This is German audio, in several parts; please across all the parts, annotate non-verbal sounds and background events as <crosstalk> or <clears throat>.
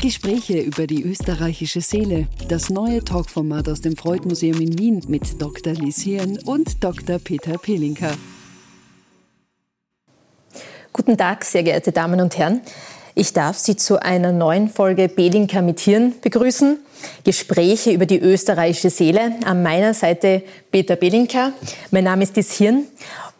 Gespräche über die österreichische Seele. Das neue Talkformat aus dem Freud-Museum in Wien mit Dr. Lies Hirn und Dr. Peter Pelinka. Guten Tag, sehr geehrte Damen und Herren. Ich darf Sie zu einer neuen Folge Belinka mit Hirn begrüßen. Gespräche über die österreichische Seele. An meiner Seite Peter Belinka. Mein Name ist Dies Hirn.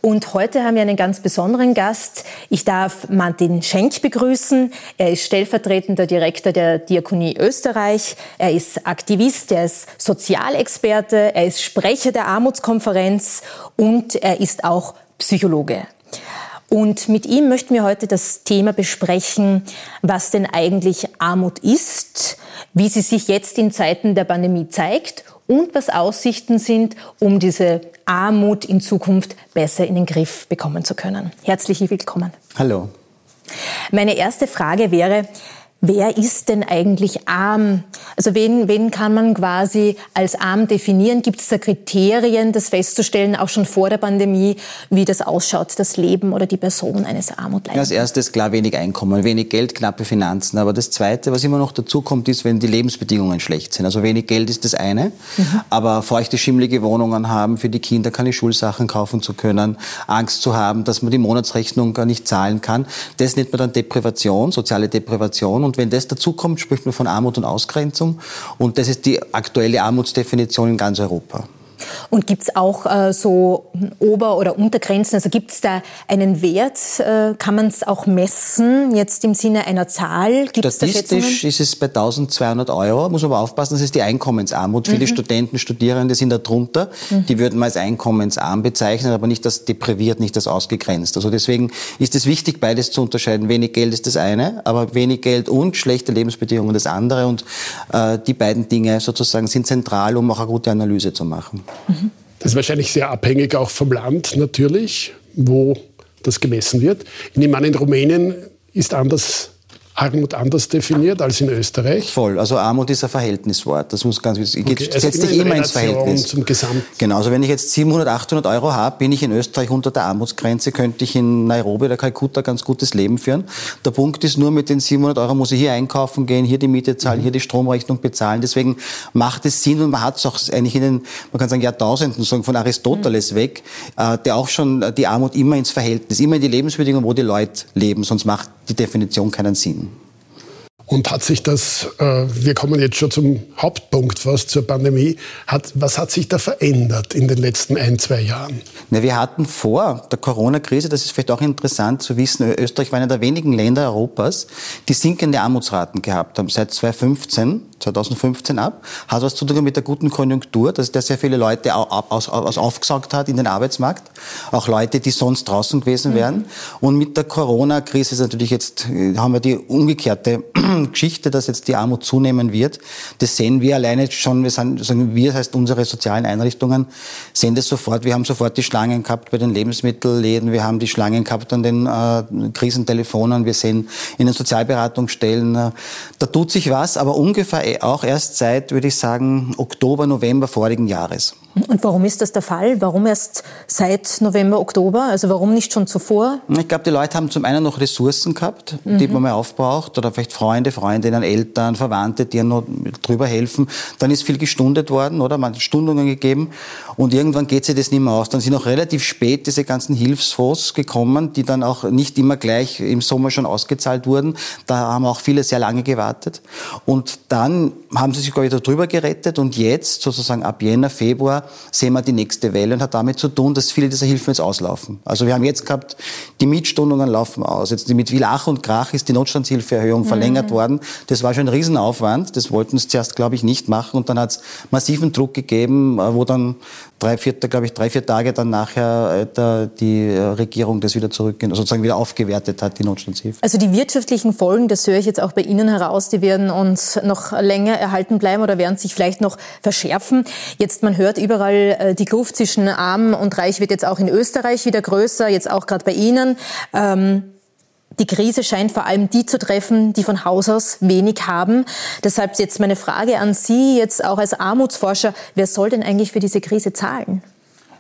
Und heute haben wir einen ganz besonderen Gast. Ich darf Martin Schenk begrüßen. Er ist stellvertretender Direktor der Diakonie Österreich. Er ist Aktivist, er ist Sozialexperte, er ist Sprecher der Armutskonferenz und er ist auch Psychologe. Und mit ihm möchten wir heute das Thema besprechen, was denn eigentlich Armut ist, wie sie sich jetzt in Zeiten der Pandemie zeigt und was Aussichten sind, um diese Armut in Zukunft besser in den Griff bekommen zu können. Herzlich willkommen. Hallo. Meine erste Frage wäre, Wer ist denn eigentlich arm? Also wen, wen kann man quasi als arm definieren? Gibt es da Kriterien, das festzustellen, auch schon vor der Pandemie, wie das ausschaut, das Leben oder die Person eines Armutleidenden? Als erstes klar wenig Einkommen, wenig Geld, knappe Finanzen. Aber das Zweite, was immer noch dazu kommt, ist, wenn die Lebensbedingungen schlecht sind. Also wenig Geld ist das eine, mhm. aber feuchte, schimmlige Wohnungen haben, für die Kinder keine Schulsachen kaufen zu können, Angst zu haben, dass man die Monatsrechnung gar nicht zahlen kann. Das nennt man dann Deprivation, soziale Deprivation. Und wenn das dazukommt, spricht man von Armut und Ausgrenzung. Und das ist die aktuelle Armutsdefinition in ganz Europa. Und gibt es auch äh, so Ober- oder Untergrenzen? Also gibt es da einen Wert? Äh, kann man es auch messen, jetzt im Sinne einer Zahl? Gibt's Statistisch ist es bei 1200 Euro, muss man aber aufpassen, das ist die Einkommensarmut. Mhm. Viele Studenten, Studierende sind da drunter. Mhm. Die würden wir als einkommensarm bezeichnen, aber nicht als depriviert, nicht als ausgegrenzt. Also deswegen ist es wichtig, beides zu unterscheiden. Wenig Geld ist das eine, aber wenig Geld und schlechte Lebensbedingungen das andere. Und äh, die beiden Dinge sozusagen sind zentral, um auch eine gute Analyse zu machen. Das ist wahrscheinlich sehr abhängig auch vom Land natürlich, wo das gemessen wird. Ich nehme an, in Rumänien ist anders Armut anders definiert als in Österreich? Voll. Also Armut ist ein Verhältniswort. Das muss ganz wichtig. Okay. Also setzt sich immer ins Verhältnis. Zum Gesamt. Genau. Also wenn ich jetzt 700, 800 Euro habe, bin ich in Österreich unter der Armutsgrenze, könnte ich in Nairobi oder Kalkutta ganz gutes Leben führen. Der Punkt ist nur, mit den 700 Euro muss ich hier einkaufen gehen, hier die Miete zahlen, mhm. hier die Stromrechnung bezahlen. Deswegen macht es Sinn und man hat es auch eigentlich in den, man kann sagen, Jahrtausenden, sagen von Aristoteles mhm. weg, äh, der auch schon die Armut immer ins Verhältnis, immer in die Lebensbedingungen, wo die Leute leben, sonst macht die Definition keinen Sinn. Und hat sich das, äh, wir kommen jetzt schon zum Hauptpunkt fast zur Pandemie, hat, was hat sich da verändert in den letzten ein, zwei Jahren? Na, wir hatten vor der Corona-Krise, das ist vielleicht auch interessant zu wissen, Österreich war einer der wenigen Länder Europas, die sinkende Armutsraten gehabt haben. Seit 2015, 2015 ab, hat was zu tun mit der guten Konjunktur, dass der sehr viele Leute aus, aus, aufgesaugt hat in den Arbeitsmarkt, auch Leute, die sonst draußen gewesen wären. Mhm. Und mit der Corona-Krise ist natürlich jetzt, äh, haben wir die umgekehrte Geschichte, dass jetzt die Armut zunehmen wird. Das sehen wir alleine schon, wir sind, sagen wir, das heißt unsere sozialen Einrichtungen, sehen das sofort. Wir haben sofort die Schlangen gehabt bei den Lebensmittelläden, wir haben die Schlangen gehabt an den äh, Krisentelefonen, wir sehen in den Sozialberatungsstellen, äh, da tut sich was, aber ungefähr auch erst seit, würde ich sagen, Oktober, November vorigen Jahres. Und warum ist das der Fall? Warum erst seit November, Oktober? Also warum nicht schon zuvor? Ich glaube, die Leute haben zum einen noch Ressourcen gehabt, die mhm. man mal aufbraucht, oder vielleicht Freunde, Freundinnen, Eltern, Verwandte, die ihnen noch drüber helfen. Dann ist viel gestundet worden, oder? Man hat Stundungen gegeben. Und irgendwann geht sich das nicht mehr aus. Dann sind auch relativ spät diese ganzen Hilfsfonds gekommen, die dann auch nicht immer gleich im Sommer schon ausgezahlt wurden. Da haben auch viele sehr lange gewartet. Und dann haben sie sich, glaube ich, darüber gerettet. Und jetzt, sozusagen ab Jänner, Februar, sehen wir die nächste Welle und hat damit zu tun, dass viele dieser Hilfen jetzt auslaufen. Also wir haben jetzt gehabt, die Mietstundungen laufen aus. Jetzt mit Lach und Krach ist die Notstandshilfeerhöhung mhm. verlängert worden. Das war schon ein Riesenaufwand. Das wollten sie zuerst, glaube ich, nicht machen. Und dann hat es massiven Druck gegeben, äh, wo dann drei, vier, glaube ich, drei, vier Tage dann nachher äh, die äh, Regierung das wieder zurück, sozusagen wieder aufgewertet hat, die Notstandshilfe. Also die wirtschaftlichen Folgen, das höre ich jetzt auch bei Ihnen heraus, die werden uns noch länger erhalten bleiben oder werden sich vielleicht noch verschärfen. Jetzt, man hört überall, äh, die Kluft zwischen Arm und Reich wird jetzt auch in Österreich wieder größer, jetzt auch gerade bei Ihnen. Ähm die Krise scheint vor allem die zu treffen, die von Haus aus wenig haben. Deshalb jetzt meine Frage an Sie, jetzt auch als Armutsforscher, wer soll denn eigentlich für diese Krise zahlen?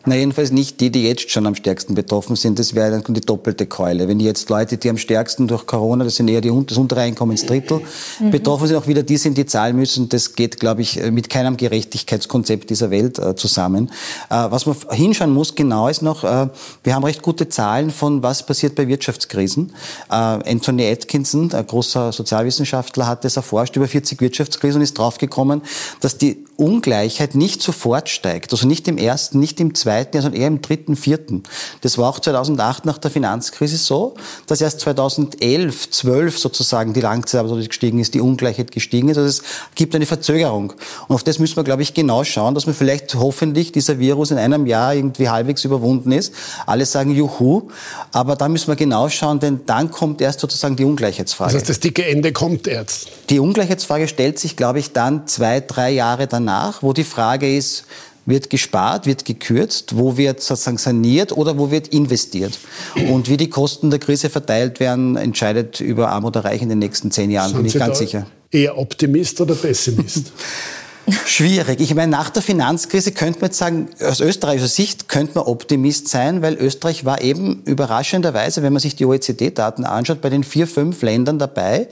Na, jedenfalls nicht die, die jetzt schon am stärksten betroffen sind. Das wäre dann die doppelte Keule. Wenn jetzt Leute, die am stärksten durch Corona, das sind eher die, das untere Einkommensdrittel, mhm. betroffen sind, auch wieder die sind, die zahlen müssen. Das geht, glaube ich, mit keinem Gerechtigkeitskonzept dieser Welt äh, zusammen. Äh, was man hinschauen muss, genau ist noch, äh, wir haben recht gute Zahlen von, was passiert bei Wirtschaftskrisen. Äh, Anthony Atkinson, ein großer Sozialwissenschaftler, hat das erforscht über 40 Wirtschaftskrisen und ist draufgekommen, dass die Ungleichheit nicht sofort steigt. Also nicht im ersten, nicht im zweiten, sondern eher im dritten, vierten. Das war auch 2008 nach der Finanzkrise so, dass erst 2011, 12 sozusagen die Langzeitarbeitslosigkeit gestiegen ist, die Ungleichheit gestiegen ist. Also es gibt eine Verzögerung. Und auf das müssen wir, glaube ich, genau schauen, dass man vielleicht hoffentlich dieser Virus in einem Jahr irgendwie halbwegs überwunden ist. Alle sagen Juhu. Aber da müssen wir genau schauen, denn dann kommt erst sozusagen die Ungleichheitsfrage. Das heißt, das dicke Ende kommt erst. Die Ungleichheitsfrage stellt sich, glaube ich, dann zwei, drei Jahre danach danach, wo die Frage ist, wird gespart, wird gekürzt, wo wird sozusagen saniert oder wo wird investiert. Und wie die Kosten der Krise verteilt werden, entscheidet über Arm oder Reich in den nächsten zehn Jahren, Sind bin ich Sie ganz sicher. Eher Optimist oder Pessimist? <laughs> <laughs> Schwierig. Ich meine, nach der Finanzkrise könnte man jetzt sagen, aus österreichischer Sicht könnte man Optimist sein, weil Österreich war eben überraschenderweise, wenn man sich die OECD-Daten anschaut, bei den vier, fünf Ländern dabei,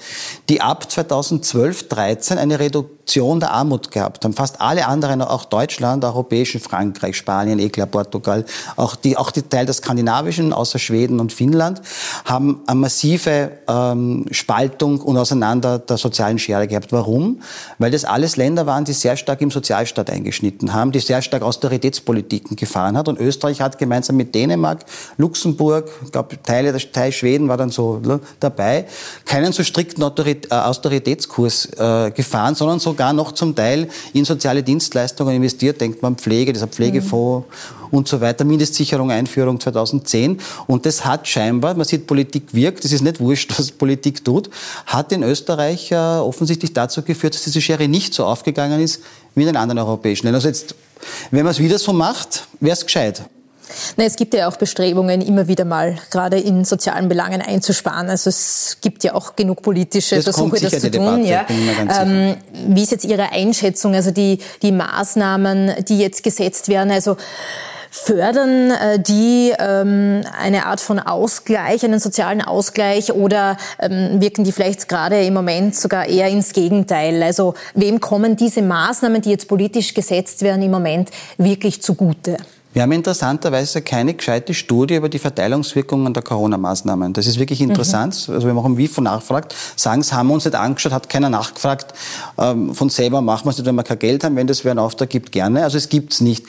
die ab 2012, 13 eine Reduktion der Armut gehabt haben. Fast alle anderen, auch Deutschland, europäischen, Frankreich, Spanien, eh klar, Portugal, auch die, auch die Teil der skandinavischen, außer Schweden und Finnland, haben eine massive ähm, Spaltung und Auseinander der sozialen Schere gehabt. Warum? Weil das alles Länder waren, die sehr stark im Sozialstaat eingeschnitten haben, die sehr stark Austeritätspolitiken gefahren hat. Und Österreich hat gemeinsam mit Dänemark, Luxemburg, ich glaube Teile der Teil Schweden war dann so ne, dabei, keinen so strikten äh, Austeritätskurs äh, gefahren, sondern sogar noch zum Teil in soziale Dienstleistungen investiert. Denkt man Pflege, dieser Pflegefonds mhm. und so weiter, Mindestsicherung, Einführung 2010. Und das hat scheinbar, man sieht, Politik wirkt, das ist nicht wurscht, was Politik tut, hat in Österreich äh, offensichtlich dazu geführt, dass diese Schere nicht so aufgegangen ist, wie in den anderen europäischen Ländern. Also jetzt, wenn man es wieder so macht, wäre es gescheit. Na, es gibt ja auch Bestrebungen, immer wieder mal gerade in sozialen Belangen einzusparen. Also es gibt ja auch genug politische das Versuche, das zu tun. Debatte, ja. Ähm, wie ist jetzt Ihre Einschätzung? Also die, die Maßnahmen, die jetzt gesetzt werden, also Fördern äh, die ähm, eine Art von Ausgleich, einen sozialen Ausgleich oder ähm, wirken die vielleicht gerade im Moment sogar eher ins Gegenteil? Also wem kommen diese Maßnahmen, die jetzt politisch gesetzt werden, im Moment wirklich zugute? Wir haben interessanterweise keine gescheite Studie über die Verteilungswirkungen der Corona-Maßnahmen. Das ist wirklich interessant. Mhm. Also wir machen wie von nachfragt, sagen, es haben wir uns nicht angeschaut, hat keiner nachgefragt. Ähm, von selber machen wir es nicht, wenn wir kein Geld haben. Wenn das wer einen Auftrag gibt, gerne. Also es gibt's nicht.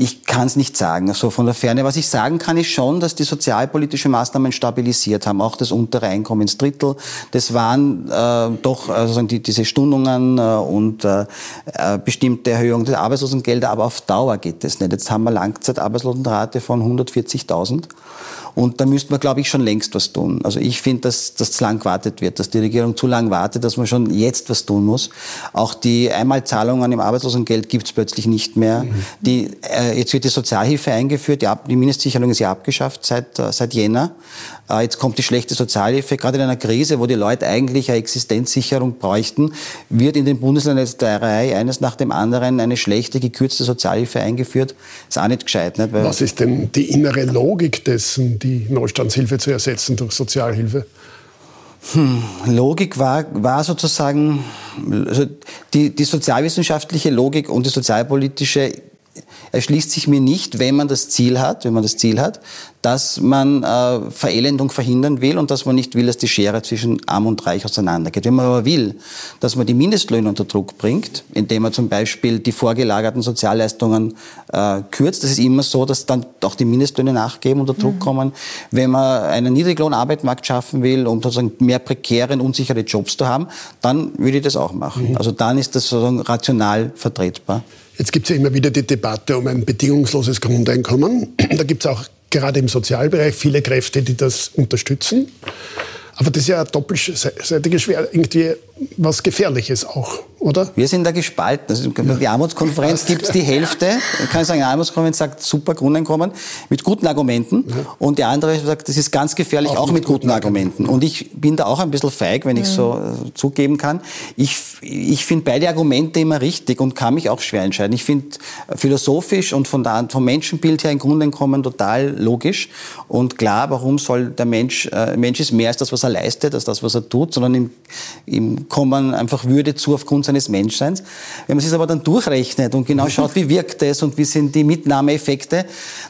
Ich kann es nicht sagen, so von der Ferne. Was ich sagen kann, ist schon, dass die sozialpolitischen Maßnahmen stabilisiert haben, auch das untere Einkommensdrittel. Das waren äh, doch also die, diese Stundungen äh, und äh, äh, bestimmte Erhöhungen der Arbeitslosengelder, aber auf Dauer geht das nicht. Jetzt haben wir Langzeitarbeitslosenrate von 140.000 und da müsste man, glaube ich, schon längst was tun. Also ich finde, dass das zu lang gewartet wird, dass die Regierung zu lang wartet, dass man schon jetzt was tun muss. Auch die Einmalzahlungen im Arbeitslosengeld gibt es plötzlich nicht mehr. Mhm. Die, äh, jetzt wird die Sozialhilfe eingeführt, die, die Mindestsicherung ist ja abgeschafft seit, äh, seit Jänner. Äh, jetzt kommt die schlechte Sozialhilfe. Gerade in einer Krise, wo die Leute eigentlich eine Existenzsicherung bräuchten, wird in den Bundesländern jetzt der Reihe eines nach dem anderen eine schlechte, gekürzte Sozialhilfe eingeführt. Ist auch nicht gescheit. Nicht? Was ist denn die innere Logik dessen, die Neustandshilfe zu ersetzen durch Sozialhilfe? Hm, Logik war, war sozusagen, also die, die sozialwissenschaftliche Logik und die sozialpolitische erschließt sich mir nicht, wenn man das Ziel hat, wenn man das Ziel hat, dass man äh, Verelendung verhindern will und dass man nicht will, dass die Schere zwischen Arm und Reich auseinandergeht. Wenn man aber will, dass man die Mindestlöhne unter Druck bringt, indem man zum Beispiel die vorgelagerten Sozialleistungen äh, kürzt, das ist immer so, dass dann auch die Mindestlöhne nachgeben, unter Druck mhm. kommen. Wenn man einen Niedriglohnarbeitsmarkt schaffen will, um sozusagen mehr prekäre und unsichere Jobs zu haben, dann würde ich das auch machen. Mhm. Also dann ist das sozusagen rational vertretbar. Jetzt gibt es ja immer wieder die Debatte um ein bedingungsloses Grundeinkommen. Da gibt es auch gerade im Sozialbereich viele Kräfte, die das unterstützen. Aber das ist ja ein doppelseitige Schwer, irgendwie was Gefährliches auch. Oder? Wir sind da gespalten. Also die Armutskonferenz <laughs> gibt es die Hälfte. Ich kann sagen, die Armutskonferenz sagt super Grundeinkommen mit guten Argumenten. Ja. Und die andere sagt, das ist ganz gefährlich, auch, auch mit, guten, guten Argumenten. Argumenten. Und ich bin da auch ein bisschen feig, wenn ich so äh, zugeben kann. Ich, ich finde beide Argumente immer richtig und kann mich auch schwer entscheiden. Ich finde philosophisch und von der, vom Menschenbild her ein Grundeinkommen total logisch und klar, warum soll der Mensch, äh, Mensch ist mehr als das, was er leistet, als das, was er tut, sondern ihm, ihm kommen einfach Würde zu aufgrund seines Menschseins. Wenn man sich aber dann durchrechnet und genau schaut, wie wirkt es und wie sind die Mitnahmeeffekte,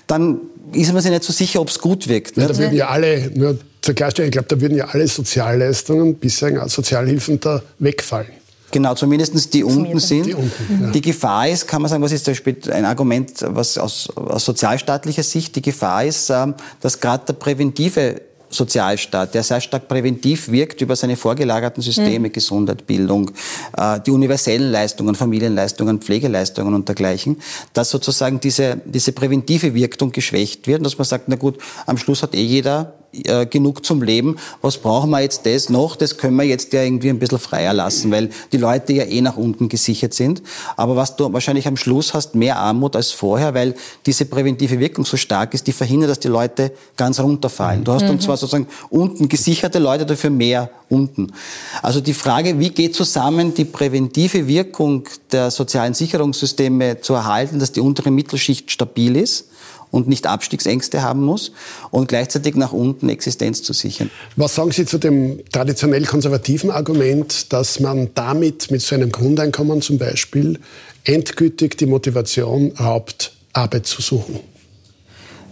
dann ist man sich nicht so sicher, ob es gut wirkt. Ja, da würden ja alle, nur zur Klarstellung, ich glaube, da würden ja alle Sozialleistungen, bisher Sozialhilfen da wegfallen. Genau, zumindest die unten sind. Die, unten, ja. die, Gefahr ist, kann man sagen, was ist ein Argument, was aus, aus sozialstaatlicher Sicht, die Gefahr ist, ähm, dass gerade der präventive Sozialstaat, der sehr stark präventiv wirkt über seine vorgelagerten Systeme, mhm. Gesundheit, Bildung, äh, die universellen Leistungen, Familienleistungen, Pflegeleistungen und dergleichen, dass sozusagen diese, diese präventive Wirkung geschwächt wird und dass man sagt, na gut, am Schluss hat eh jeder äh, genug zum Leben. Was brauchen wir jetzt das noch? Das können wir jetzt ja irgendwie ein bisschen freier lassen, weil die Leute ja eh nach unten gesichert sind. Aber was du wahrscheinlich am Schluss hast, mehr Armut als vorher, weil diese präventive Wirkung so stark ist, die verhindert, dass die Leute ganz runterfallen. Du hast mhm. dann zwar sozusagen unten gesicherte Leute, dafür mehr unten. Also die Frage, wie geht zusammen die präventive Wirkung der sozialen Sicherungssysteme zu erhalten, dass die untere Mittelschicht stabil ist und nicht Abstiegsängste haben muss und gleichzeitig nach unten Existenz zu sichern. Was sagen Sie zu dem traditionell konservativen Argument, dass man damit mit so einem Grundeinkommen zum Beispiel endgültig die Motivation raubt, Arbeit zu suchen?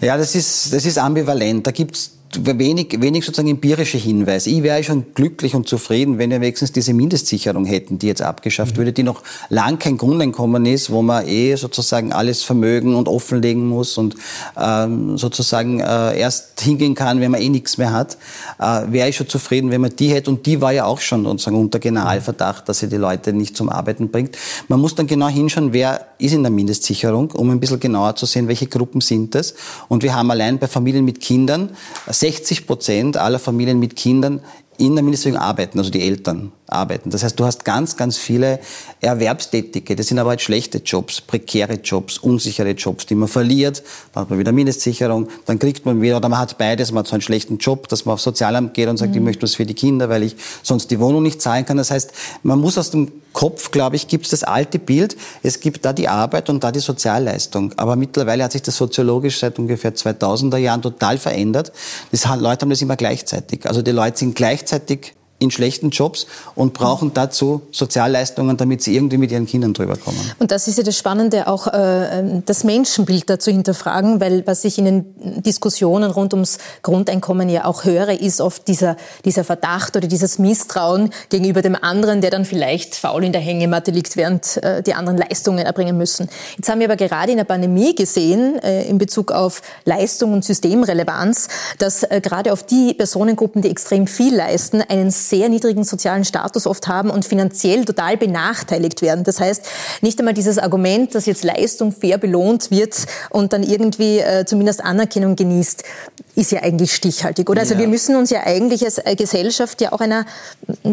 Ja, das ist, das ist ambivalent. Da gibt's wenig, wenig sozusagen empirische Hinweise. Ich wäre schon glücklich und zufrieden, wenn wir wenigstens diese Mindestsicherung hätten, die jetzt abgeschafft mhm. würde, die noch lang kein Grundeinkommen ist, wo man eh sozusagen alles Vermögen und offenlegen muss und ähm, sozusagen äh, erst hingehen kann, wenn man eh nichts mehr hat. Äh, wäre ich schon zufrieden, wenn man die hätte. Und die war ja auch schon sozusagen unter Generalverdacht, dass sie die Leute nicht zum Arbeiten bringt. Man muss dann genau hinschauen, wer ist in der Mindestsicherung, um ein bisschen genauer zu sehen, welche Gruppen sind das. Und wir haben allein bei Familien mit Kindern 60 Prozent aller Familien mit Kindern in der Mindestsicherung arbeiten, also die Eltern arbeiten. Das heißt, du hast ganz, ganz viele Erwerbstätige. Das sind aber halt schlechte Jobs, prekäre Jobs, unsichere Jobs, die man verliert. Dann hat man wieder Mindestsicherung, dann kriegt man wieder, oder man hat beides, man hat so einen schlechten Job, dass man aufs Sozialamt geht und sagt, mhm. ich möchte was für die Kinder, weil ich sonst die Wohnung nicht zahlen kann. Das heißt, man muss aus dem Kopf, glaube ich, gibt es das alte Bild, es gibt da die Arbeit und da die Sozialleistung. Aber mittlerweile hat sich das soziologisch seit ungefähr 2000er Jahren total verändert. Die Leute haben das immer gleichzeitig. Also die Leute sind gleichzeitig gleichzeitig in schlechten Jobs und brauchen dazu Sozialleistungen, damit sie irgendwie mit ihren Kindern drüber kommen. Und das ist ja das Spannende, auch äh, das Menschenbild dazu hinterfragen, weil was ich in den Diskussionen rund ums Grundeinkommen ja auch höre, ist oft dieser, dieser Verdacht oder dieses Misstrauen gegenüber dem anderen, der dann vielleicht faul in der Hängematte liegt, während äh, die anderen Leistungen erbringen müssen. Jetzt haben wir aber gerade in der Pandemie gesehen, äh, in Bezug auf Leistung und Systemrelevanz, dass gerade auf die Personengruppen, die extrem viel leisten, einen sehr niedrigen sozialen Status oft haben und finanziell total benachteiligt werden. Das heißt, nicht einmal dieses Argument, dass jetzt Leistung fair belohnt wird und dann irgendwie äh, zumindest Anerkennung genießt, ist ja eigentlich stichhaltig, oder? Also ja. wir müssen uns ja eigentlich als äh, Gesellschaft ja auch einer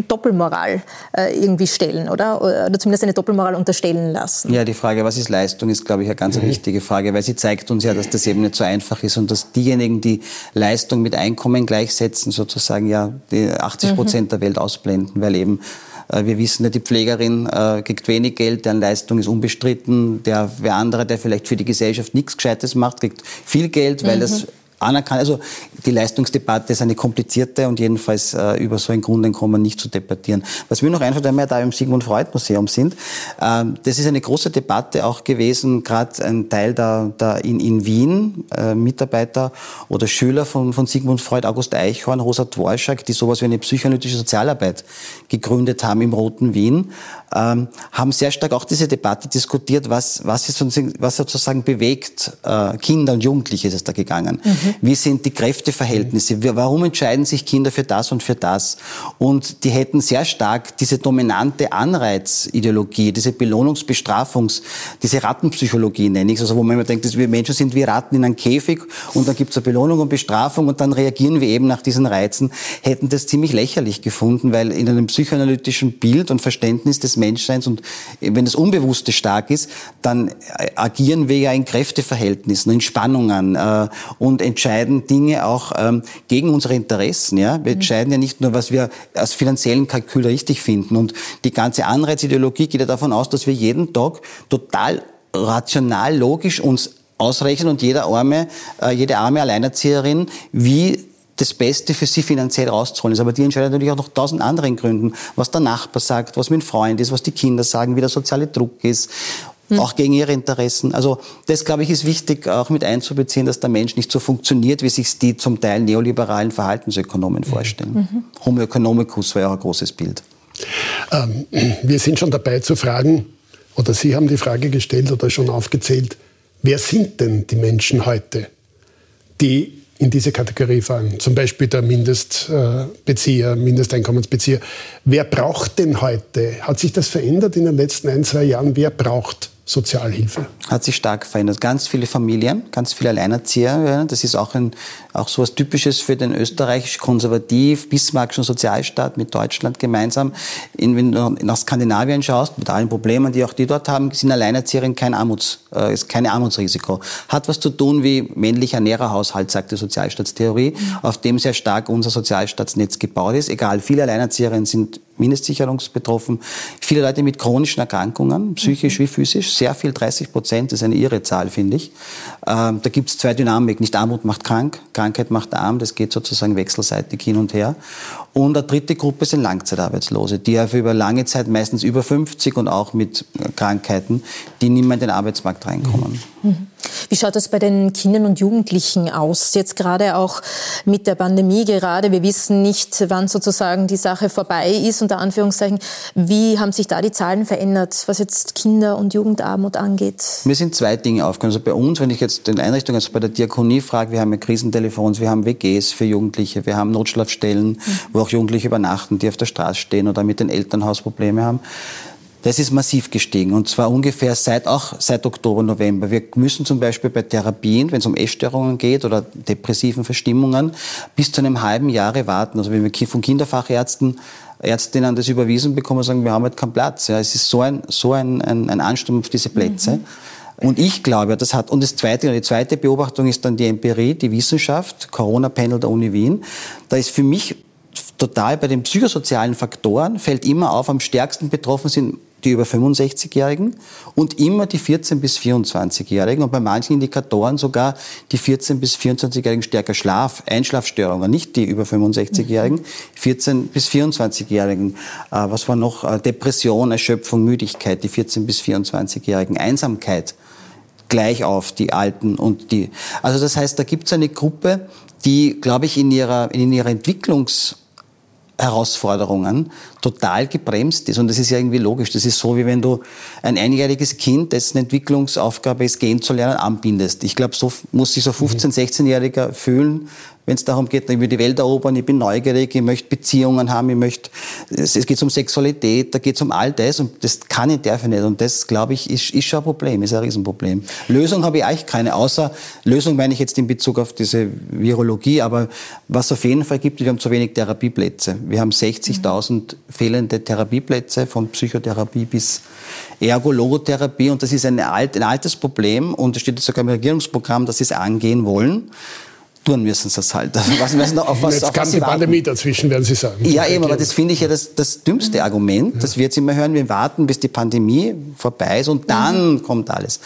Doppelmoral äh, irgendwie stellen, oder? Oder zumindest eine Doppelmoral unterstellen lassen. Ja, die Frage, was ist Leistung, ist, glaube ich, eine ganz mhm. wichtige Frage, weil sie zeigt uns ja, dass das eben nicht so einfach ist und dass diejenigen, die Leistung mit Einkommen gleichsetzen, sozusagen ja die 80 Prozent Prozent der Welt ausblenden, weil eben äh, wir wissen, die Pflegerin äh, kriegt wenig Geld, deren Leistung ist unbestritten. Der, der andere, der vielleicht für die Gesellschaft nichts Gescheites macht, kriegt viel Geld, weil mhm. das anerkannt. Also die Leistungsdebatte ist eine komplizierte und jedenfalls äh, über so ein Grundeinkommen nicht zu debattieren. Was mir noch einfällt, wenn wir da im Sigmund Freud Museum sind, äh, das ist eine große Debatte auch gewesen, gerade ein Teil da, da in, in Wien, äh, Mitarbeiter oder Schüler von, von Sigmund Freud, August Eichhorn, Rosa Dvorak, die sowas wie eine psychoanalytische Sozialarbeit gegründet haben im Roten Wien, ähm, haben sehr stark auch diese Debatte diskutiert, was, was, ist, was sozusagen bewegt, äh, Kinder und Jugendliche ist es da gegangen. Mhm Wie sind die Kräfteverhältnisse? Warum entscheiden sich Kinder für das und für das? Und die hätten sehr stark diese dominante Anreizideologie, diese Belohnungsbestrafungs, diese Rattenpsychologie nenne ich es, also wo man immer denkt, dass wir Menschen sind wie Ratten in einem Käfig und dann gibt es eine Belohnung und Bestrafung und dann reagieren wir eben nach diesen Reizen, hätten das ziemlich lächerlich gefunden, weil in einem psychoanalytischen Bild und Verständnis des Menschseins und wenn das Unbewusste stark ist, dann agieren wir ja in Kräfteverhältnissen, in Spannungen äh, und entscheiden Dinge auch ähm, gegen unsere Interessen. Ja? Wir mhm. entscheiden ja nicht nur, was wir als finanziellen Kalkül richtig finden. Und die ganze Anreizideologie geht ja davon aus, dass wir jeden Tag total rational, logisch uns ausrechnen und jeder arme, äh, jede arme Alleinerzieherin, wie das Beste für sie finanziell rauszuholen ist. Aber die entscheidet natürlich auch noch tausend anderen Gründen, was der Nachbar sagt, was mit dem Freund ist, was die Kinder sagen, wie der soziale Druck ist. Hm. Auch gegen ihre Interessen. Also das, glaube ich, ist wichtig, auch mit einzubeziehen, dass der Mensch nicht so funktioniert, wie sich die zum Teil neoliberalen Verhaltensökonomen mhm. vorstellen. Mhm. Homo economicus war ja auch ein großes Bild. Ähm, wir sind schon dabei zu fragen, oder Sie haben die Frage gestellt oder schon aufgezählt, wer sind denn die Menschen heute, die in diese Kategorie fallen. Zum Beispiel der Mindestbezieher, Mindesteinkommensbezieher. Wer braucht denn heute? Hat sich das verändert in den letzten ein, zwei Jahren? Wer braucht Sozialhilfe? Hat sich stark verändert. Ganz viele Familien, ganz viele Alleinerzieher. Das ist auch, ein, auch so was Typisches für den österreichisch-konservativ, bismarckischen Sozialstaat mit Deutschland gemeinsam. In, wenn du nach Skandinavien schaust, mit allen Problemen, die auch die dort haben, sind Alleinerzieherinnen kein Armuts, äh, ist kein Armutsrisiko. Hat was zu tun wie männlicher Nährerhaushalt, sagt die Sozialstaatstheorie, mhm. auf dem sehr stark unser Sozialstaatsnetz gebaut ist. Egal, viele Alleinerzieherinnen sind Mindestsicherungsbetroffen. Viele Leute mit chronischen Erkrankungen, psychisch wie physisch, sehr viel, 30 Prozent, ist eine irre Zahl, finde ich. Ähm, da gibt es zwei Dynamiken, nicht Armut macht krank, Krankheit macht arm, das geht sozusagen wechselseitig hin und her. Und eine dritte Gruppe sind Langzeitarbeitslose, die ja für über lange Zeit meistens über 50 und auch mit Krankheiten, die nicht mehr in den Arbeitsmarkt reinkommen. Mhm. Wie schaut das bei den Kindern und Jugendlichen aus? Jetzt gerade auch mit der Pandemie gerade. Wir wissen nicht, wann sozusagen die Sache vorbei ist, unter Anführungszeichen. Wie haben sich da die Zahlen verändert, was jetzt Kinder- und Jugendarmut angeht? Mir sind zwei Dinge aufgekommen. Also bei uns, wenn ich jetzt den Einrichtungen, also bei der Diakonie frage, wir haben ja Krisentelefons, wir haben WGs für Jugendliche, wir haben Notschlafstellen, mhm. wo auch Jugendliche übernachten, die auf der Straße stehen oder mit den Elternhaus Probleme haben. Das ist massiv gestiegen und zwar ungefähr seit auch seit Oktober, November. Wir müssen zum Beispiel bei Therapien, wenn es um Essstörungen geht oder depressiven Verstimmungen, bis zu einem halben Jahre warten. Also wenn wir von Kinderfachärzten Ärztinnen das überwiesen bekommen, sagen, wir haben halt keinen Platz. Ja, es ist so ein, so ein, ein, ein Ansturm auf diese Plätze. Mhm. Und ich glaube, das hat, und das zweite, die zweite Beobachtung ist dann die Empirie, die Wissenschaft, Corona-Panel der Uni Wien. Da ist für mich total bei den psychosozialen Faktoren, fällt immer auf, am stärksten betroffen sind die über 65-Jährigen und immer die 14- bis 24-Jährigen und bei manchen Indikatoren sogar die 14- bis 24-Jährigen stärker Schlaf, Einschlafstörungen, nicht die über 65-Jährigen, 14- bis 24-Jährigen. Äh, was war noch? Äh, Depression, Erschöpfung, Müdigkeit, die 14- bis 24-Jährigen, Einsamkeit gleich auf die Alten und die. Also das heißt, da gibt es eine Gruppe, die, glaube ich, in ihrer, in ihrer Entwicklungs Herausforderungen total gebremst ist. Und das ist ja irgendwie logisch. Das ist so, wie wenn du ein einjähriges Kind, dessen Entwicklungsaufgabe ist, gehen zu lernen, anbindest. Ich glaube, so muss sich so 15-, 16-Jähriger fühlen, wenn es darum geht, ich will die Welt erobern, ich bin neugierig, ich möchte Beziehungen haben, ich möchte, es, geht um Sexualität, da geht es um all das und das kann ich, darf ich nicht. Und das, glaube ich, ist, ist schon ein Problem, ist ein Riesenproblem. Lösung habe ich eigentlich keine, außer, Lösung meine ich jetzt in Bezug auf diese Virologie, aber was auf jeden Fall gibt, wir haben zu wenig Therapieplätze. Wir haben 60.000 fehlende Therapieplätze, von Psychotherapie bis Ergo-Logotherapie und das ist ein, alt, ein altes Problem und es steht sogar im Regierungsprogramm, dass sie es angehen wollen tun müssen sie es halt. Was, was, auf was, Jetzt auf kam die Pandemie dazwischen, werden Sie sagen. Ja, eben, aber das finde ich ja das, das dümmste Argument, ja. dass wir jetzt immer hören, wir warten, bis die Pandemie vorbei ist und dann mhm. kommt alles.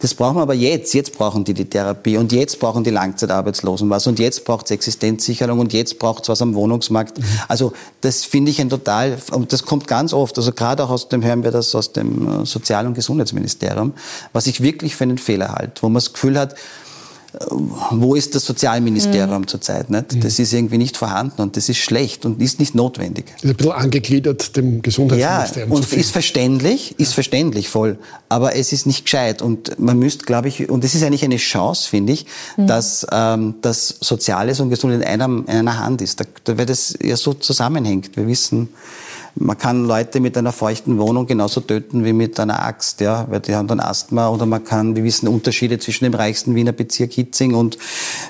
Das brauchen wir aber jetzt. Jetzt brauchen die die Therapie und jetzt brauchen die Langzeitarbeitslosen was und jetzt braucht es Existenzsicherung und jetzt braucht es was am Wohnungsmarkt. Mhm. Also das finde ich ein total, und das kommt ganz oft, also gerade auch aus dem, hören wir das aus dem äh, Sozial- und Gesundheitsministerium, was ich wirklich für einen Fehler halte, wo man das Gefühl hat, wo ist das Sozialministerium mhm. zurzeit? Nicht? Mhm. Das ist irgendwie nicht vorhanden und das ist schlecht und ist nicht notwendig. Ist ein bisschen angegliedert dem Gesundheitsministerium. Ja, und ist verständlich, ist ja. verständlich voll, aber es ist nicht gescheit und man müsste, glaube ich, und es ist eigentlich eine Chance, finde ich, mhm. dass ähm, das Soziales und Gesundheit in einer, in einer Hand ist, da, weil das ja so zusammenhängt. Wir wissen, man kann Leute mit einer feuchten Wohnung genauso töten wie mit einer Axt, ja, weil die haben dann Asthma oder man kann, wir wissen Unterschiede zwischen dem reichsten Wiener Bezirk Hitzing und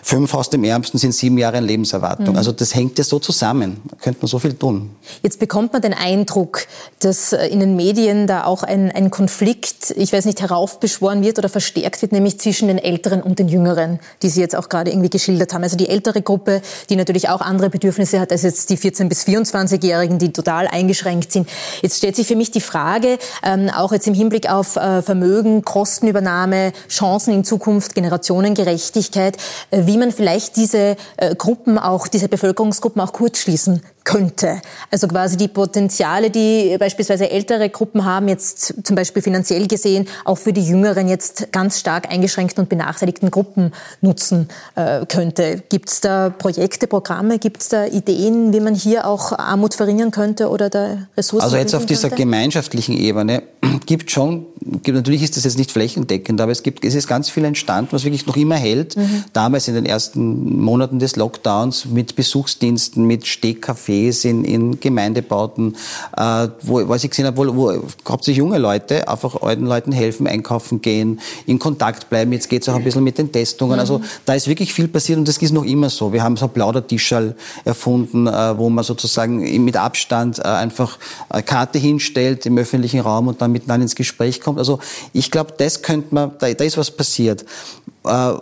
fünf aus dem ärmsten sind sieben Jahre in Lebenserwartung. Mhm. Also das hängt ja so zusammen. Da könnte man so viel tun. Jetzt bekommt man den Eindruck, dass äh, in den Medien da auch ein, ein Konflikt, ich weiß nicht, heraufbeschworen wird oder verstärkt wird, nämlich zwischen den Älteren und den Jüngeren, die Sie jetzt auch gerade irgendwie geschildert haben. Also die ältere Gruppe, die natürlich auch andere Bedürfnisse hat als jetzt die 14- bis 24-Jährigen, die total eingeschränkt eingeschränkt sind. Jetzt stellt sich für mich die Frage, ähm, auch jetzt im Hinblick auf äh, Vermögen, Kostenübernahme, Chancen in Zukunft, Generationengerechtigkeit, äh, wie man vielleicht diese äh, Gruppen auch, diese Bevölkerungsgruppen auch kurzschließen könnte. Also quasi die Potenziale, die beispielsweise ältere Gruppen haben, jetzt zum Beispiel finanziell gesehen, auch für die jüngeren jetzt ganz stark eingeschränkten und benachteiligten Gruppen nutzen äh, könnte. Gibt es da Projekte, Programme, gibt es da Ideen, wie man hier auch Armut verringern könnte oder da Ressourcen? Also jetzt auf dieser könnte? gemeinschaftlichen Ebene <clears throat> gibt schon, gibt, natürlich ist das jetzt nicht flächendeckend, aber es gibt, es ist ganz viel entstanden, was wirklich noch immer hält. Mhm. Damals in den ersten Monaten des Lockdowns mit Besuchsdiensten, mit Stehkaffee, Cafés, in, in Gemeindebauten, äh, wo, was ich gesehen habe, wo, wo hauptsächlich junge Leute einfach alten Leuten helfen, einkaufen gehen, in Kontakt bleiben. Jetzt geht es auch ein bisschen mit den Testungen. Also mhm. da ist wirklich viel passiert und das ist noch immer so. Wir haben so Plaudertischal erfunden, äh, wo man sozusagen mit Abstand äh, einfach eine Karte hinstellt im öffentlichen Raum und dann miteinander ins Gespräch kommt. Also ich glaube, das könnte man, da, da ist was passiert. Äh,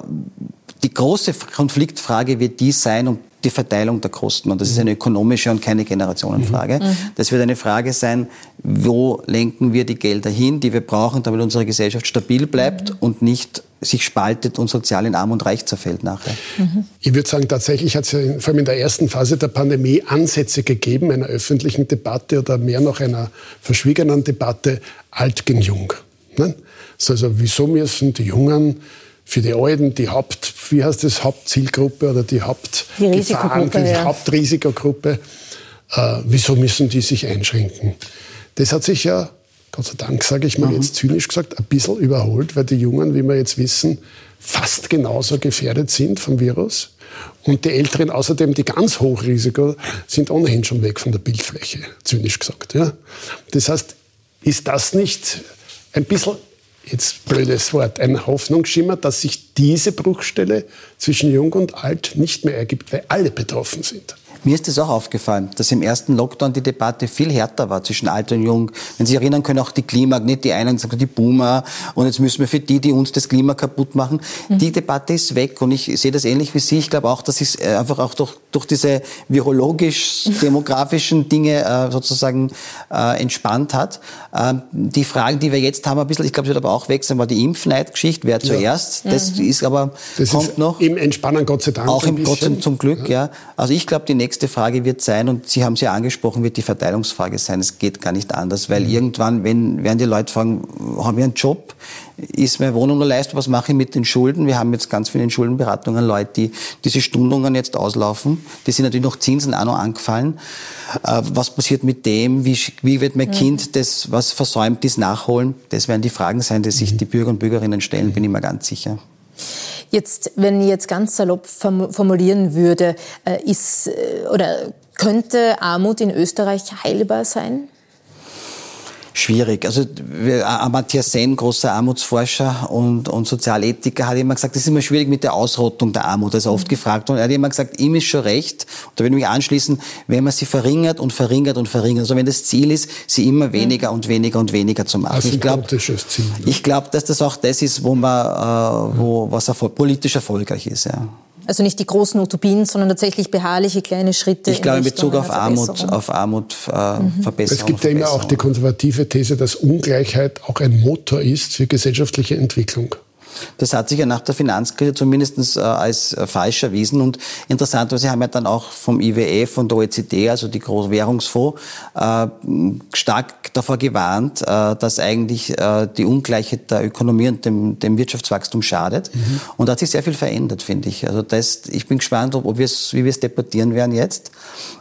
die große Konfliktfrage wird die sein, und die Verteilung der Kosten. Und das ist eine ökonomische und keine Generationenfrage. Mhm. mhm. Das wird eine Frage sein, wo lenken wir die Gelder hin, die wir brauchen, damit unsere Gesellschaft stabil bleibt mhm. und nicht sich spaltet und sozial in Arm und Reich zerfällt nachher. Mhm. Ich würde sagen, tatsächlich hat es ja vor allem in der ersten Phase der Pandemie Ansätze gegeben einer öffentlichen Debatte oder mehr noch einer verschwiegenen Debatte alt gegen jung. Ne? Also wieso müssen die Jungen für die Alten die Haupt, wie heißt das, Hauptzielgruppe oder die Hauptgefahren, die, die ja. Hauptrisikogruppe. Äh, wieso müssen die sich einschränken? Das hat sich ja, Gott sei Dank, sage ich mal mhm. jetzt zynisch gesagt, ein bisschen überholt, weil die Jungen, wie wir jetzt wissen, fast genauso gefährdet sind vom Virus. Und die Älteren außerdem, die ganz Hochrisiko, sind ohnehin schon weg von der Bildfläche, zynisch gesagt. Ja? Das heißt, ist das nicht ein bisschen jetzt blödes Wort, ein Hoffnungsschimmer, dass sich diese Bruchstelle zwischen Jung und Alt nicht mehr ergibt, weil alle betroffen sind. Mir ist es auch aufgefallen, dass im ersten Lockdown die Debatte viel härter war zwischen alt und jung. Wenn Sie sich erinnern können, auch die Klima, nicht die einen sagen, die Boomer und jetzt müssen wir für die, die uns das Klima kaputt machen. Mhm. Die Debatte ist weg und ich sehe das ähnlich wie Sie. Ich glaube auch, dass es äh, einfach auch durch, durch diese virologisch-demografischen Dinge äh, sozusagen äh, entspannt hat. Ähm, die Fragen, die wir jetzt haben, ein bisschen, ich glaube, es wird aber auch weg sein, war die Impfneidgeschichte, wer zuerst. Ja. Das mhm. ist aber, das kommt ist noch. Im Entspannen, Gott sei Dank. Auch im Gott zum Glück, ja. ja. Also ich glaube, die nächste nächste Frage wird sein, und Sie haben es ja angesprochen, wird die Verteilungsfrage sein. Es geht gar nicht anders, weil mhm. irgendwann, wenn, werden die Leute fragen, haben wir einen Job? Ist meine Wohnung nur leistbar? Was mache ich mit den Schulden? Wir haben jetzt ganz viele Schuldenberatungen, Leute, die diese Stundungen jetzt auslaufen. Die sind natürlich noch Zinsen auch noch angefallen. Äh, was passiert mit dem? Wie, wie wird mein mhm. Kind das, was versäumt ist, nachholen? Das werden die Fragen sein, die sich mhm. die Bürger und Bürgerinnen stellen, bin ich mir ganz sicher. Jetzt, wenn ich jetzt ganz salopp formulieren würde, äh, ist äh, oder könnte Armut in Österreich heilbar sein? Schwierig. Also Amartya Sen, großer Armutsforscher und, und Sozialethiker, hat immer gesagt, das ist immer schwierig mit der Ausrottung der Armut. Das ist oft mhm. gefragt und er hat immer gesagt, ihm ist schon recht, und da würde ich mich anschließen, wenn man sie verringert und verringert und verringert, also wenn das Ziel ist, sie immer weniger und weniger und weniger zu machen. Also ich glaube, ich glaube, dass das auch das ist, wo man, äh, wo, was erfol politisch erfolgreich ist. Ja. Also nicht die großen Utopien, sondern tatsächlich beharrliche kleine Schritte. Ich glaube in Bezug auf Armut, auf Armut äh, mhm. Verbesserung. Es gibt ja immer auch die konservative These, dass Ungleichheit auch ein Motor ist für gesellschaftliche Entwicklung. Das hat sich ja nach der Finanzkrise zumindest äh, als äh, falsch erwiesen. Und interessanterweise haben ja dann auch vom IWF und der OECD, also die Großwährungsfonds, äh, stark davor gewarnt, dass eigentlich die Ungleichheit der Ökonomie und dem, dem Wirtschaftswachstum schadet. Mhm. Und da hat sich sehr viel verändert, finde ich. Also das, ich bin gespannt, ob, ob wie wir es debattieren werden jetzt.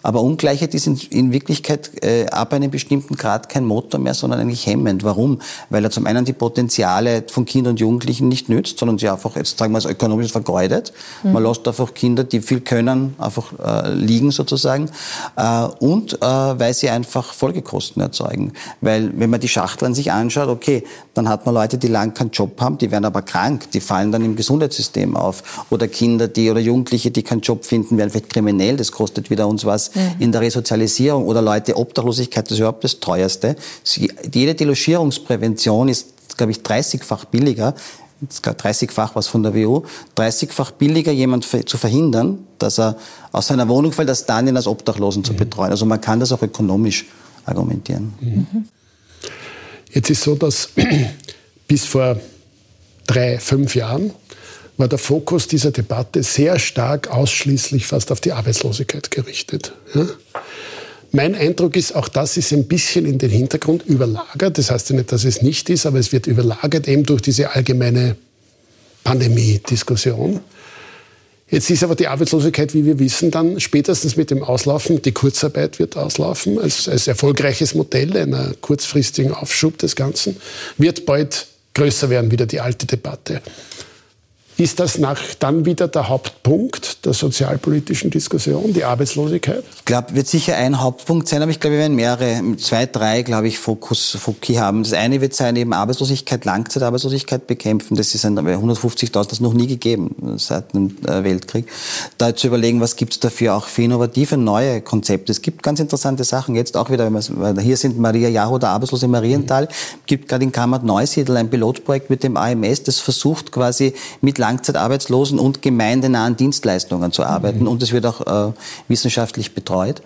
Aber Ungleichheit ist in, in Wirklichkeit ab einem bestimmten Grad kein Motor mehr, sondern eigentlich hemmend. Warum? Weil er zum einen die Potenziale von Kindern und Jugendlichen nicht nützt, sondern sie einfach, jetzt sagen wir es ökonomisch vergeudet. Mhm. Man lässt einfach Kinder, die viel können, einfach äh, liegen sozusagen. Äh, und äh, weil sie einfach Folgekosten erzeugen. Weil wenn man die Schachteln sich anschaut, okay, dann hat man Leute, die lang keinen Job haben, die werden aber krank, die fallen dann im Gesundheitssystem auf. Oder Kinder, die oder Jugendliche, die keinen Job finden, werden vielleicht kriminell, das kostet wieder uns was mhm. in der Resozialisierung. Oder Leute, Obdachlosigkeit, ist überhaupt das teuerste. Jede Delogierungsprävention ist, glaube ich, 30-fach billiger 30-fach was von der WU, 30-fach billiger jemand zu verhindern, dass er aus seiner Wohnung fällt, als dann ihn als Obdachlosen zu mhm. betreuen. Also man kann das auch ökonomisch argumentieren. Mhm. Jetzt ist so, dass <clears throat> bis vor drei, fünf Jahren war der Fokus dieser Debatte sehr stark ausschließlich fast auf die Arbeitslosigkeit gerichtet. Ja? Mein Eindruck ist, auch das ist ein bisschen in den Hintergrund überlagert. Das heißt ja nicht, dass es nicht ist, aber es wird überlagert eben durch diese allgemeine Pandemie-Diskussion. Jetzt ist aber die Arbeitslosigkeit, wie wir wissen, dann spätestens mit dem Auslaufen, die Kurzarbeit wird auslaufen, als, als erfolgreiches Modell einer kurzfristigen Aufschub des Ganzen, wird bald größer werden, wieder die alte Debatte. Ist das nach, dann wieder der Hauptpunkt der sozialpolitischen Diskussion, die Arbeitslosigkeit? Ich glaube, wird sicher ein Hauptpunkt sein, aber ich glaube, wir werden mehrere, zwei, drei, glaube ich, Fokus, Foki haben. Das eine wird sein, eben Arbeitslosigkeit, Langzeitarbeitslosigkeit bekämpfen. Das ist ein 150.000, das noch nie gegeben seit dem äh, Weltkrieg. Da zu überlegen, was gibt es dafür auch für innovative neue Konzepte. Es gibt ganz interessante Sachen. Jetzt auch wieder, wenn wir, hier sind Maria Jaho, der Arbeitslose in Marienthal, mhm. gibt gerade in Kammert Neusiedl ein Pilotprojekt mit dem AMS, das versucht quasi mit Langzeitarbeitslosen und gemeindenahen Dienstleistungen zu arbeiten. Mhm. Und es wird auch äh, wissenschaftlich betreut.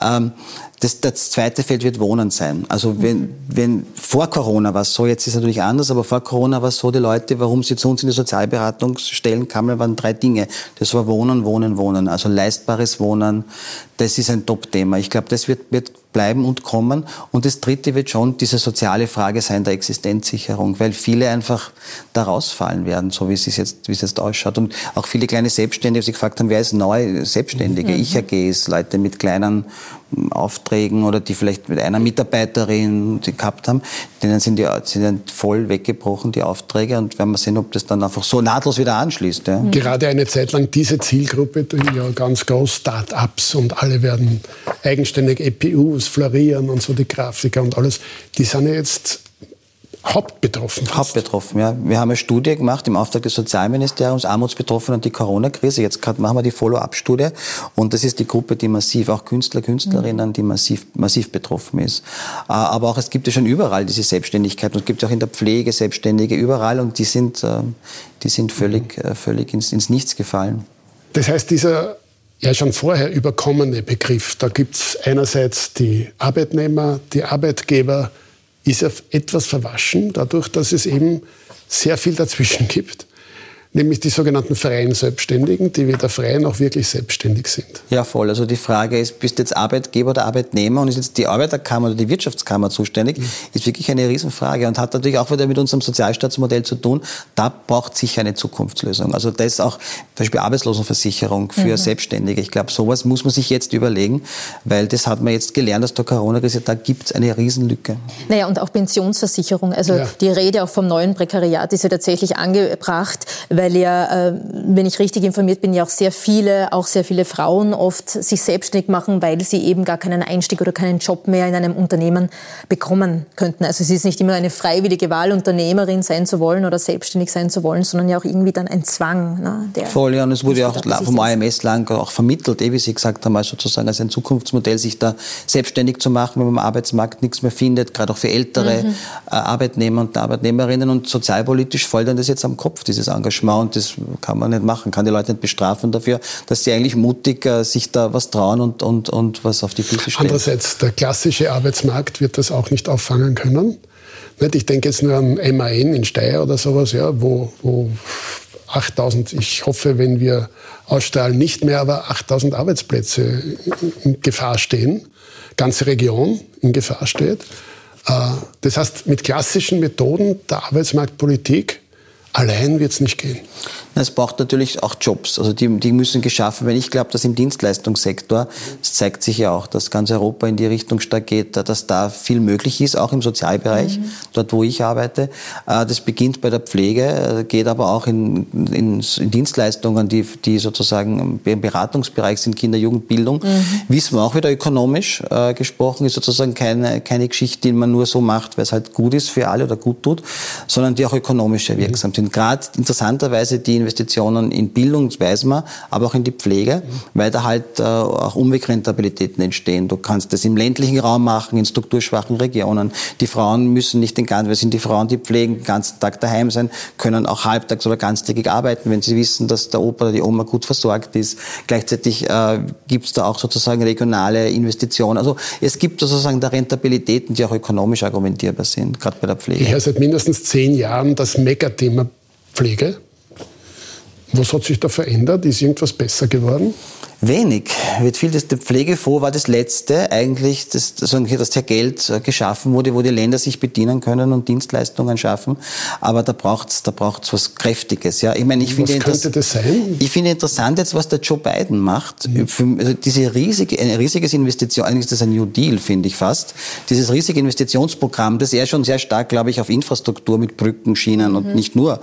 Ähm, das, das zweite Feld wird Wohnen sein. Also wenn, mhm. wenn vor Corona war es so, jetzt ist es natürlich anders, aber vor Corona war es so, die Leute, warum sie zu uns in die Sozialberatungsstellen kamen, waren drei Dinge. Das war Wohnen, Wohnen, Wohnen. Also leistbares Wohnen, das ist ein Top-Thema. Ich glaube, das wird, wird bleiben und kommen. Und das dritte wird schon diese soziale Frage sein der Existenzsicherung, weil viele einfach da rausfallen werden, so wie es jetzt, wie es jetzt ausschaut. Und auch viele kleine Selbstständige, die sich gefragt haben, wer ist neu Selbstständige? Mhm. Ich AGs, Leute mit kleinen Aufträgen oder die vielleicht mit einer Mitarbeiterin die gehabt haben, denen sind die sind voll weggebrochen, die Aufträge. Und werden wir sehen, ob das dann einfach so nahtlos wieder anschließt. Ja. Mhm. Gerade eine Zeit lang diese Zielgruppe, ja ganz groß Start-ups und alle werden eigenständig EPUs florieren und so die Grafiker und alles, die sind ja jetzt hauptbetroffen. Hauptbetroffen, ja. Wir haben eine Studie gemacht im Auftrag des Sozialministeriums, Armutsbetroffene und die Corona-Krise. Jetzt machen wir die Follow-up-Studie und das ist die Gruppe, die massiv, auch Künstler, Künstlerinnen, die massiv, massiv betroffen ist. Äh, aber auch es gibt ja schon überall diese Selbstständigkeit und es gibt auch in der Pflege Selbstständige überall und die sind, äh, die sind völlig, äh, völlig ins, ins Nichts gefallen. Das heißt, dieser ja schon vorher überkommene Begriff, da gibt es einerseits die Arbeitnehmer, die Arbeitgeber, ist etwas verwaschen, dadurch, dass es eben sehr viel dazwischen gibt nämlich die sogenannten freien Selbstständigen, die weder frei noch wirklich selbstständig sind. Ja, voll. Also die Frage ist, bist du jetzt Arbeitgeber oder Arbeitnehmer und ist jetzt die Arbeiterkammer oder die Wirtschaftskammer zuständig, mhm. ist wirklich eine Riesenfrage und hat natürlich auch wieder mit unserem Sozialstaatsmodell zu tun. Da braucht sicher eine Zukunftslösung. Also das ist auch zum Beispiel Arbeitslosenversicherung für mhm. Selbstständige. Ich glaube, sowas muss man sich jetzt überlegen, weil das hat man jetzt gelernt aus der Corona-Krise, da gibt es eine Riesenlücke. Naja, und auch Pensionsversicherung. Also ja. die Rede auch vom neuen Prekariat ist ja tatsächlich angebracht, weil ja, äh, wenn ich richtig informiert bin, ja auch sehr viele, auch sehr viele Frauen oft sich selbstständig machen, weil sie eben gar keinen Einstieg oder keinen Job mehr in einem Unternehmen bekommen könnten. Also es ist nicht immer eine freiwillige Wahl, Unternehmerin sein zu wollen oder selbstständig sein zu wollen, sondern ja auch irgendwie dann ein Zwang. Ne, der Voll, ja, und es wurde ja auch vom AMS lang auch vermittelt, eh, wie Sie gesagt haben, als sozusagen als ein Zukunftsmodell, sich da selbstständig zu machen, wenn man am Arbeitsmarkt nichts mehr findet, gerade auch für ältere mhm. Äh, Arbeitnehmer und Arbeitnehmerinnen und sozialpolitisch fällt dann das jetzt am Kopf, dieses Engagement Engagement, das kann man nicht machen, kann die Leute nicht bestrafen dafür, dass sie eigentlich mutig äh, sich da was trauen und, und, und was auf die Füße stellen. Andererseits, der klassische Arbeitsmarkt wird das auch nicht auffangen können. Ich denke jetzt nur an MAN in Steyr oder sowas, ja, wo, wo 8000, ich hoffe, wenn wir ausstrahlen, nicht mehr, aber 8000 Arbeitsplätze in Gefahr stehen, ganze Region in Gefahr steht. Äh, das heißt, mit klassischen Methoden der Arbeitsmarktpolitik allein wird es nicht gehen. Es braucht natürlich auch Jobs, also die, die müssen geschaffen werden. Ich glaube, dass im Dienstleistungssektor, es zeigt sich ja auch, dass ganz Europa in die Richtung stark geht, dass da viel möglich ist, auch im Sozialbereich, mhm. dort wo ich arbeite. Äh, das beginnt bei der Pflege, äh, geht aber auch in, in, in Dienstleistungen, die, die sozusagen im Beratungsbereich sind, Kinder, Jugendbildung. Mhm. Wissen wir auch wieder ökonomisch äh, gesprochen, ist sozusagen keine, keine Geschichte, die man nur so macht, weil es halt gut ist für alle oder gut tut, sondern die auch ökonomisch mhm. wirksam sind. Gerade interessanterweise die Investitionen in Bildung, das weiß man, aber auch in die Pflege, weil da halt äh, auch Umwegrentabilitäten entstehen. Du kannst das im ländlichen Raum machen, in strukturschwachen Regionen. Die Frauen müssen nicht den ganzen, weil sind die Frauen, die pflegen, den ganzen Tag daheim sein, können auch halbtags oder ganztägig arbeiten, wenn sie wissen, dass der Opa oder die Oma gut versorgt ist. Gleichzeitig äh, gibt es da auch sozusagen regionale Investitionen. Also es gibt sozusagen da Rentabilitäten, die auch ökonomisch argumentierbar sind, gerade bei der Pflege. Ich höre seit mindestens zehn Jahren das Megathema Pflege. Was hat sich da verändert? Ist irgendwas besser geworden? Wenig. Wird viel, das, der Pflegefonds war das letzte eigentlich, das, dass hier Geld äh, geschaffen wurde, wo die Länder sich bedienen können und Dienstleistungen schaffen. Aber da braucht's, da braucht's was Kräftiges. Ja, ich meine, ich finde könnte das sein? Ich finde interessant jetzt, was der Joe Biden macht. Mhm. Für, also diese riesige, ein riesiges Investition, eigentlich ist das ein New Deal, finde ich fast. Dieses riesige Investitionsprogramm, das er schon sehr stark, glaube ich, auf Infrastruktur mit Brücken, Schienen mhm. und nicht nur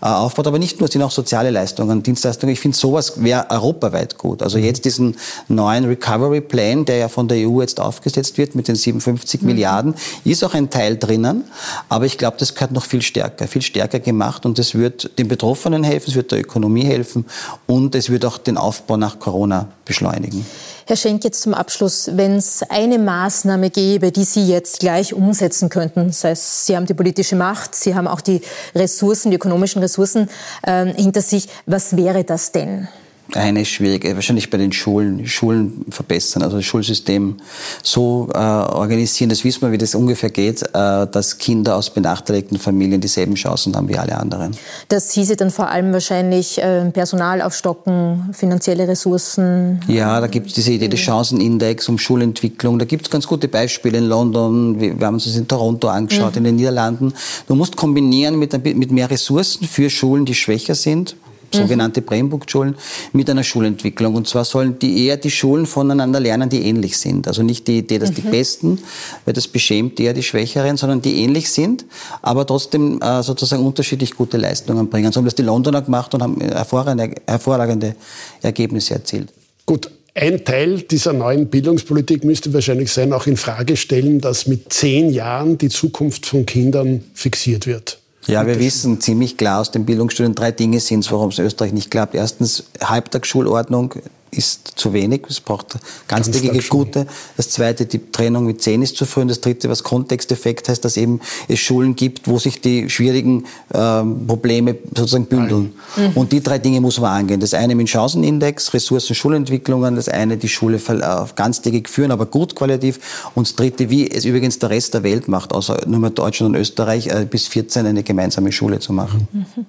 äh, aufbaut, aber nicht nur, es sind auch soziale Leistungen, Dienstleistungen. Ich finde, sowas wäre europaweit gut. Also jetzt diesen neuen Recovery Plan, der ja von der EU jetzt aufgesetzt wird mit den 57 mhm. Milliarden, ist auch ein Teil drinnen. Aber ich glaube, das gehört noch viel stärker, viel stärker gemacht und es wird den Betroffenen helfen, es wird der Ökonomie helfen und es wird auch den Aufbau nach Corona beschleunigen. Herr Schenk, jetzt zum Abschluss, wenn es eine Maßnahme gäbe, die Sie jetzt gleich umsetzen könnten, das heißt, Sie haben die politische Macht, Sie haben auch die Ressourcen, die ökonomischen Ressourcen äh, hinter sich, was wäre das denn? Eine schwierige, wahrscheinlich bei den Schulen, Schulen verbessern, also das Schulsystem so äh, organisieren, das wissen wir, wie das ungefähr geht, äh, dass Kinder aus benachteiligten Familien dieselben Chancen haben wie alle anderen. Das hieße dann vor allem wahrscheinlich äh, Personal aufstocken, finanzielle Ressourcen. Ja, da gibt es diese Idee des Chancenindex um Schulentwicklung. Da gibt es ganz gute Beispiele in London, wir, wir haben uns das in Toronto angeschaut, mhm. in den Niederlanden. Du musst kombinieren mit, mit mehr Ressourcen für Schulen, die schwächer sind, sogenannte mhm. Brainbook-Schulen, mit einer Schulentwicklung. Und zwar sollen die eher die Schulen voneinander lernen, die ähnlich sind. Also nicht die Idee, dass mhm. die Besten, weil das beschämt eher die Schwächeren, sondern die ähnlich sind, aber trotzdem äh, sozusagen unterschiedlich gute Leistungen bringen. So haben das die Londoner gemacht und haben hervorragende, hervorragende Ergebnisse erzielt. Gut, ein Teil dieser neuen Bildungspolitik müsste wahrscheinlich sein, auch in Frage stellen, dass mit zehn Jahren die Zukunft von Kindern fixiert wird. Ja, wir wissen ziemlich klar aus den Bildungsstudien, drei Dinge sind es, warum es Österreich nicht klappt. Erstens Halbtagsschulordnung, ist zu wenig. Es braucht ganztägige gute. Das zweite, die Trennung mit zehn ist zu früh. Und das dritte, was Kontexteffekt heißt, dass eben es Schulen gibt, wo sich die schwierigen ähm, Probleme sozusagen bündeln. Mhm. Und die drei Dinge muss man angehen. Das eine mit Chancenindex, Ressourcen, Schulentwicklungen. Das eine, die Schule äh, ganztägig führen, aber gut qualitativ. Und das dritte, wie es übrigens der Rest der Welt macht, außer nur mit Deutschland und Österreich, äh, bis 14 eine gemeinsame Schule zu machen. Mhm.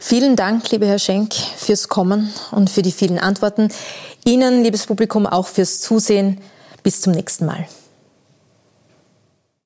Vielen Dank, lieber Herr Schenk, fürs Kommen und für die vielen Antworten. Ihnen, liebes Publikum, auch fürs Zusehen. Bis zum nächsten Mal.